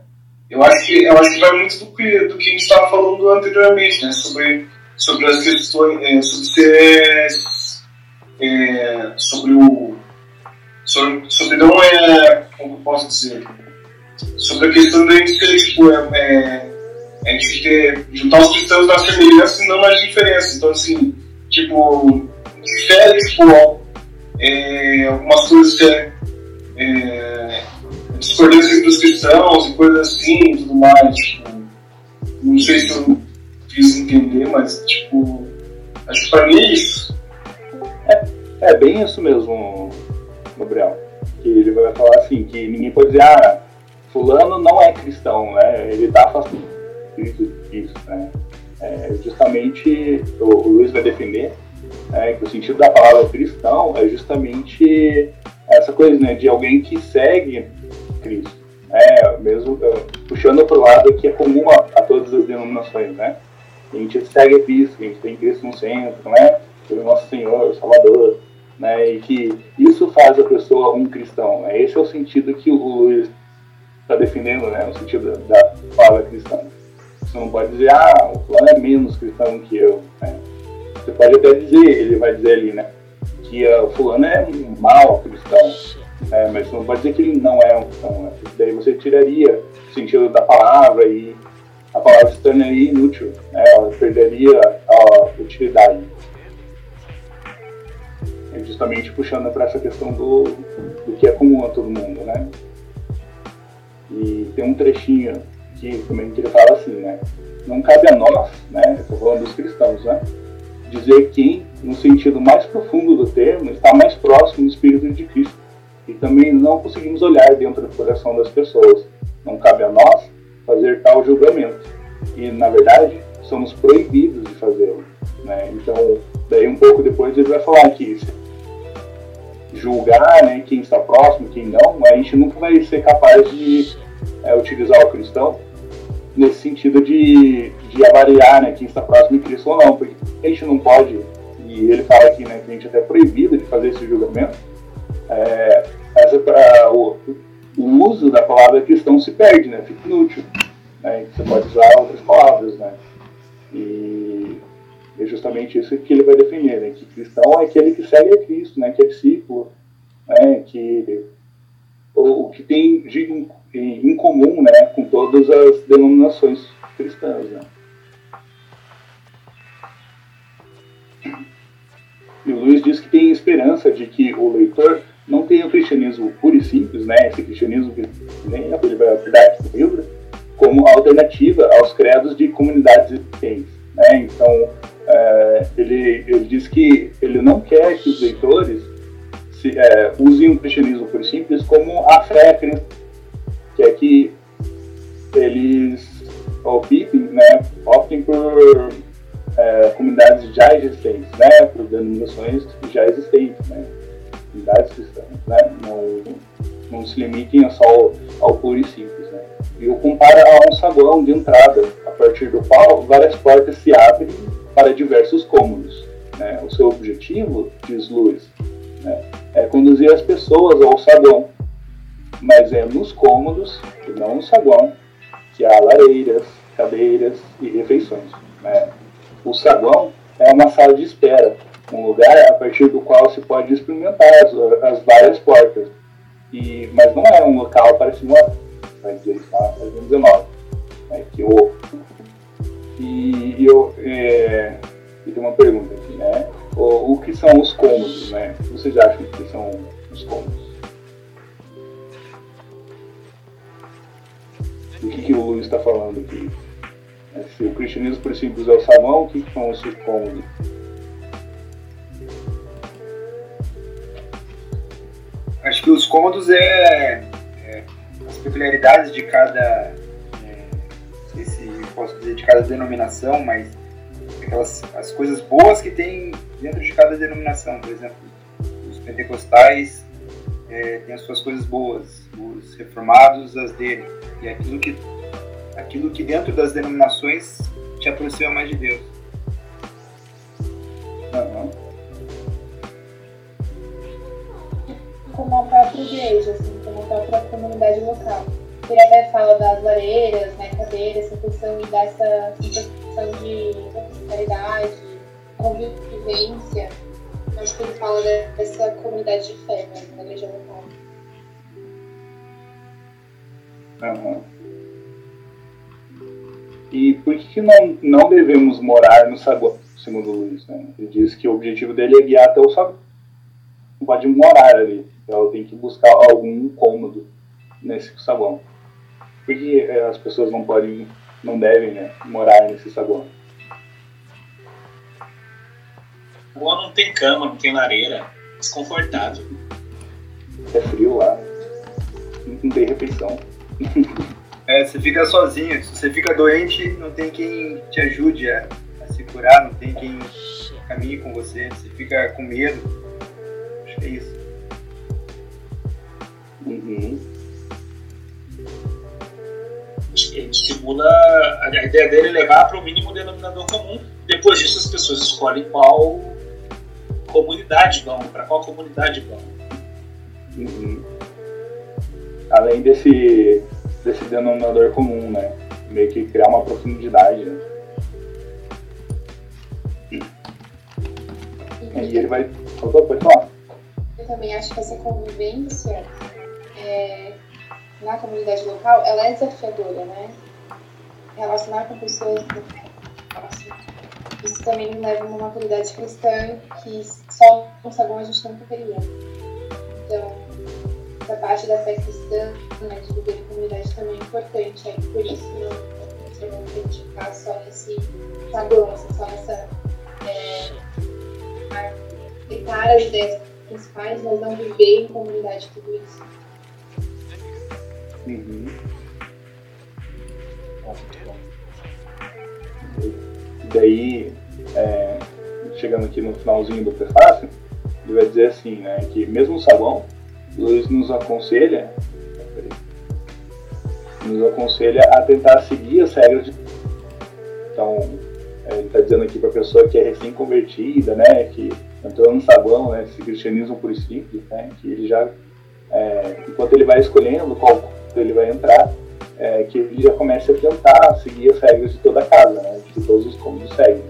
eu, acho que, eu acho que vai muito do que, do que a gente estava falando anteriormente, né? Sobre, sobre as questões, é, sobre ser. É, sobre o sobre, sobre não é. Como posso dizer? Sobre a questão da gente ser, tipo, é, é, a gente ter, juntar os cristãos nas semelhanças e não nas diferenças. Então, assim, tipo, difere, tipo, é, algumas coisas que é, é discordância entre os cristãos e coisas assim e tudo mais. Tipo, não sei se eu fiz entender, mas, tipo, acho que pra mim é isso. É, é bem isso mesmo, Gabriel. Que ele vai falar assim, que ninguém pode dizer, ah, fulano não é cristão, né? Ele está afastado disso, né? É, justamente o, o, Luiz vai defender né, que o sentido da palavra cristão é justamente essa coisa, né, de alguém que segue É, mesmo uh, puxando para o lado que é comum a, a, todas as denominações, né? A gente segue Cristo, a gente tem Cristo no centro, né? O nosso Senhor, Salvador, né? E que isso faz a pessoa um cristão. Né? Esse é o sentido que o Luiz está defendendo, né? O sentido da palavra cristã. Você não pode dizer, ah, o fulano é menos cristão que eu. Né? Você pode até dizer, ele vai dizer ali, né? Que uh, o fulano é um mau cristão. É, mas não pode dizer que ele não é um cristão. Né? Daí você tiraria o sentido da palavra e a palavra se tornaria inútil. Né? Ela perderia a utilidade justamente puxando para essa questão do, do que é comum a todo mundo, né? E tem um trechinho que também que ele fala assim, né? Não cabe a nós, né? Estou falando dos cristãos, né? Dizer quem, no sentido mais profundo do termo, está mais próximo do Espírito de Cristo. E também não conseguimos olhar dentro do coração das pessoas. Não cabe a nós fazer tal julgamento. E, na verdade, somos proibidos de fazê-lo. Né? Então, daí um pouco depois ele vai falar que julgar né, quem está próximo, quem não, a gente nunca vai ser capaz de é, utilizar o cristão nesse sentido de, de avaliar né, quem está próximo de Cristo ou não, porque a gente não pode, e ele fala aqui né, que a gente é proibido de fazer esse julgamento, é, essa, pra, o, o, uso da palavra cristão se perde, né, fica inútil. Né, você pode usar outras palavras, né, e é justamente isso que ele vai defender, né? que cristão é aquele que segue a Cristo, né? que é discípulo, né? que o, que tem de, em, em comum né? com todas as denominações cristãs. Né? E o Luiz diz que tem esperança de que o leitor não tenha o cristianismo puro e simples, né? esse cristianismo que nem abordar aqui no livro, como alternativa aos credos de comunidades existentes. Né? Então, é, ele, ele diz que ele não quer que os leitores se, é, usem o cristianismo por simples como a fé que é que eles optem, né, optem por é, comunidades já existentes, né, por denominações já existentes, né, comunidades cristãs, né, não, não se limitem só ao, ao puro e simples, né. E o compara a um saguão de entrada, a partir do qual várias portas se abrem para diversos cômodos. Né? O seu objetivo, diz Luiz, né, é conduzir as pessoas ao saguão, mas é nos cômodos, e não no saguão, que há lareiras, cadeiras e refeições. Né? O saguão é uma sala de espera, um lugar a partir do qual se pode experimentar as, as várias portas, e, mas não é um local para se morar, vai dizer isso na página 19. Né? Que o, e, eu é, e tem uma pergunta aqui, né? O, o, que são os cômodos, né? Vocês acham que são os os cômodos. O que, que o Luiz está falando aqui? É, se o cristianismo por simples é o salão, o que, que são esses cômodos? Cômodos é, é as peculiaridades de cada, é, não sei se posso dizer de cada denominação, mas aquelas as coisas boas que tem dentro de cada denominação. Por exemplo, os pentecostais é, têm as suas coisas boas, os reformados as dele. E aquilo que, aquilo que dentro das denominações te aproxima mais de Deus. Local. Ele até fala das lareiras, né, cadeiras, essa questão e dessa questão de hospitalidade, convivência. Acho que ele fala dessa comunidade de fé, né, da igreja local. E por que, não, não devemos morar no saguão, segundo o Luiz? Né? Ele diz que o objetivo dele é guiar até o saguão. Não pode morar ali. Ela tem que buscar algum cômodo nesse saguão. Por que eh, as pessoas não podem, não devem né, morar nesse saguão? O não tem cama, não tem lareira. Desconfortável. É frio lá. Não tem refeição. [LAUGHS] É, você fica sozinho, se você fica doente, não tem quem te ajude a, a se curar, não tem quem caminhe com você, você fica com medo. Acho que é isso. Uhum. Ele estimula. A ideia dele é levar para o mínimo denominador comum. Depois disso, as pessoas escolhem qual comunidade vão, para qual comunidade vão. Uhum. Além desse, desse denominador comum, né? Meio que criar uma profundidade, né? E ele vai. Opa, pode falar. Eu também acho que essa convivência é, na comunidade local, ela é desafiadora, né? Relacionar com pessoas próximo. Isso também me leva a uma maturidade cristã que só no saguão a gente não teria. Então, essa parte da fé cristã, né, de viver em comunidade também é importante. Aí, por isso, não você não criticar só nesse saguão, assim, só nessa. É, aceitar as ideias principais, mas não viver em comunidade tudo isso. Uhum. Daí, é, chegando aqui no finalzinho do prefácio, ele vai dizer assim, né, que mesmo o sabão, Luiz nos aconselha, nos aconselha a tentar seguir as regras de então é, ele está dizendo aqui para a pessoa que é recém-convertida, né, que entrou no sabão, né, esse cristianismo por simples, né, que ele já, é, enquanto ele vai escolhendo qual ele vai entrar, é, que ele já comece a tentar seguir as regras de toda a casa, né, de todos os cômodos seguem.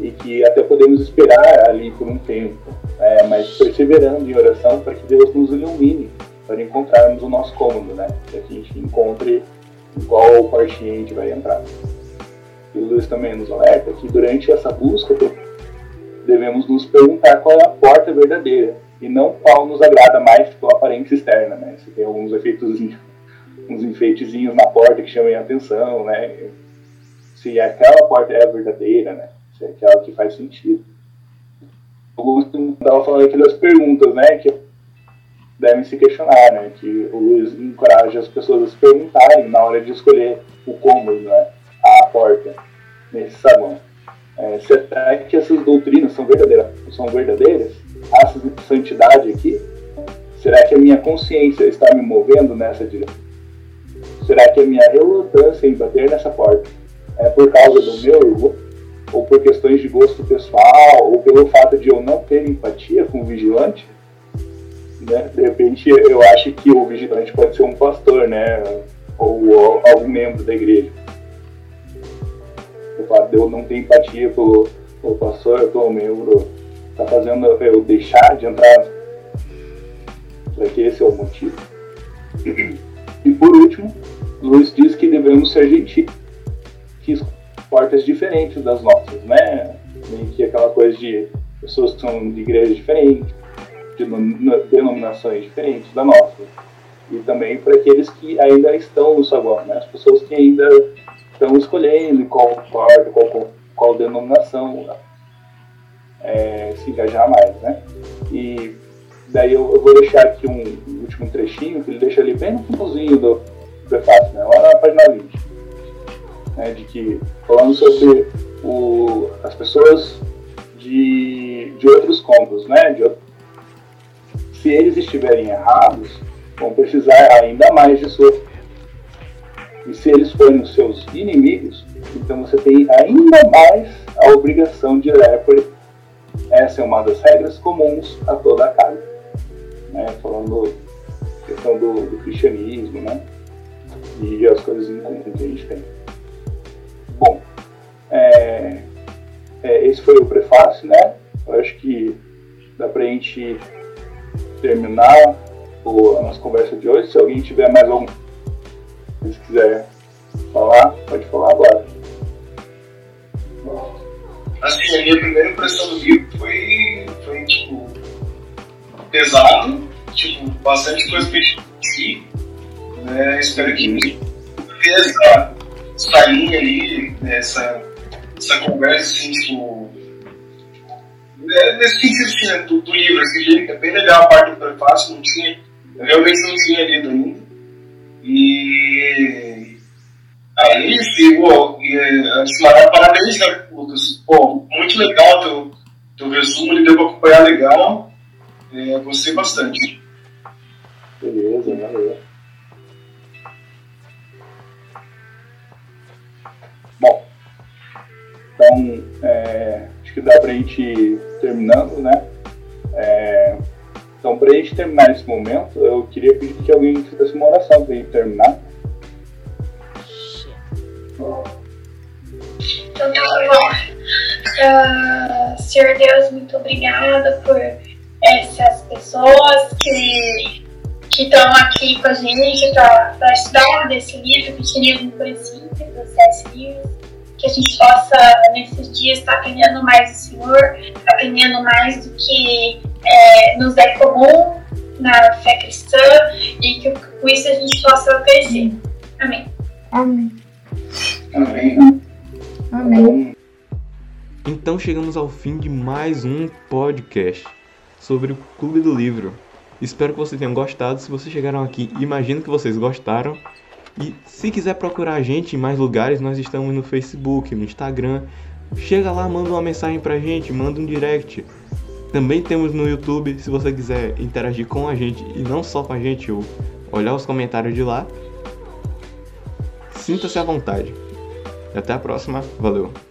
E que até podemos esperar ali por um tempo, é, mas perseverando em oração para que Deus nos ilumine para encontrarmos o nosso cômodo, né, para que a gente encontre qual quartinho a gente vai entrar. E o Luiz também nos alerta que durante essa busca devemos nos perguntar qual é a porta verdadeira e não qual nos agrada mais pela aparência externa, né? Se tem alguns efeitos, [LAUGHS] uns enfeitezinhos na porta que chamem a atenção, né? Se aquela porta é a verdadeira, né? Se é aquela que faz sentido. O Luiz estava falando aqui das perguntas, né? Que devem se questionar, né? Que o Luiz encoraja as pessoas a se perguntarem na hora de escolher o cômodo, né? A porta nesse sabão. É, será que essas doutrinas são verdadeiras? São verdadeiras? A santidade aqui? Será que a minha consciência está me movendo nessa direção? Será que a minha relutância em bater nessa porta é por causa do meu orgulho? Ou por questões de gosto pessoal? Ou pelo fato de eu não ter empatia com o vigilante? Né? De repente, eu acho que o vigilante pode ser um pastor, né? Ou, ou algum membro da igreja o fato de eu não ter empatia pelo, pelo pastor, pelo membro, está fazendo eu deixar de entrar. Será que esse é o motivo? E por último, Luiz diz que devemos ser gentis, que portas diferentes das nossas, né? Meio que aquela coisa de pessoas que são de igrejas diferentes, denominações diferentes da nossa. E também para aqueles que ainda estão no saguão, né? as pessoas que ainda estão escolhendo qual parte, qual, qual denominação é, se engajar mais. Né? E daí eu, eu, vou deixar aqui um último trechinho que ele deixa ali bem no finalzinho do prefácio, né? lá na página 20. Né? De que, falando sobre o, as pessoas de, de outros contos, né? De, se eles estiverem errados, vão precisar ainda mais de sua. E se eles forem os seus inimigos, então você tem ainda mais a obrigação de orar por. Essa é uma das regras comuns a toda a casa. Né? Falando questão do, do cristianismo, né? E as coisas em comum que a gente tem. Bom, é, é, esse foi o prefácio, né? Eu acho que dá pra gente terminar a nossa conversa de hoje. Se alguém tiver mais algum. Se quiser falar, pode falar agora. Assim, a minha primeira impressão do livro foi, foi tipo, pesado, tipo, bastante coisa que eu discuti. Né? Espero que ter essa, essa linha ali, né? essa, essa conversa, assim, tipo, é, nesse sentido assim, né, do, do, livro, assim, é bem legal a parte do prefácio, não tinha, eu realmente não tinha lido ainda. E aí, sim, pô, e, antes de parabéns, né, Pô, muito legal teu, teu resumo, ele deu pra acompanhar legal. É, gostei bastante. Beleza, valeu. Bom, então, é, acho que dá pra gente ir terminando, né? É, então, para a gente terminar esse momento, eu queria pedir que alguém fizesse uma oração para a gente terminar. Então tá bom. Uh, Senhor Deus, muito obrigada por essas pessoas que que estão aqui com a gente para estudar desse livro, Cristianismo no Princípio, do C.S. Lewis que a gente possa, nesses dias, estar tá aprendendo mais do Senhor, aprendendo mais do que é, nos é comum na fé cristã e que com isso a gente possa crescer. Amém. Amém. Amém. Amém. Então chegamos ao fim de mais um podcast sobre o Clube do Livro. Espero que vocês tenham gostado. Se vocês chegaram aqui, imagino que vocês gostaram. E se quiser procurar a gente em mais lugares, nós estamos no Facebook, no Instagram. Chega lá, manda uma mensagem pra gente, manda um direct. Também temos no YouTube, se você quiser interagir com a gente e não só com a gente, ou olhar os comentários de lá. Sinta-se à vontade. E até a próxima. Valeu!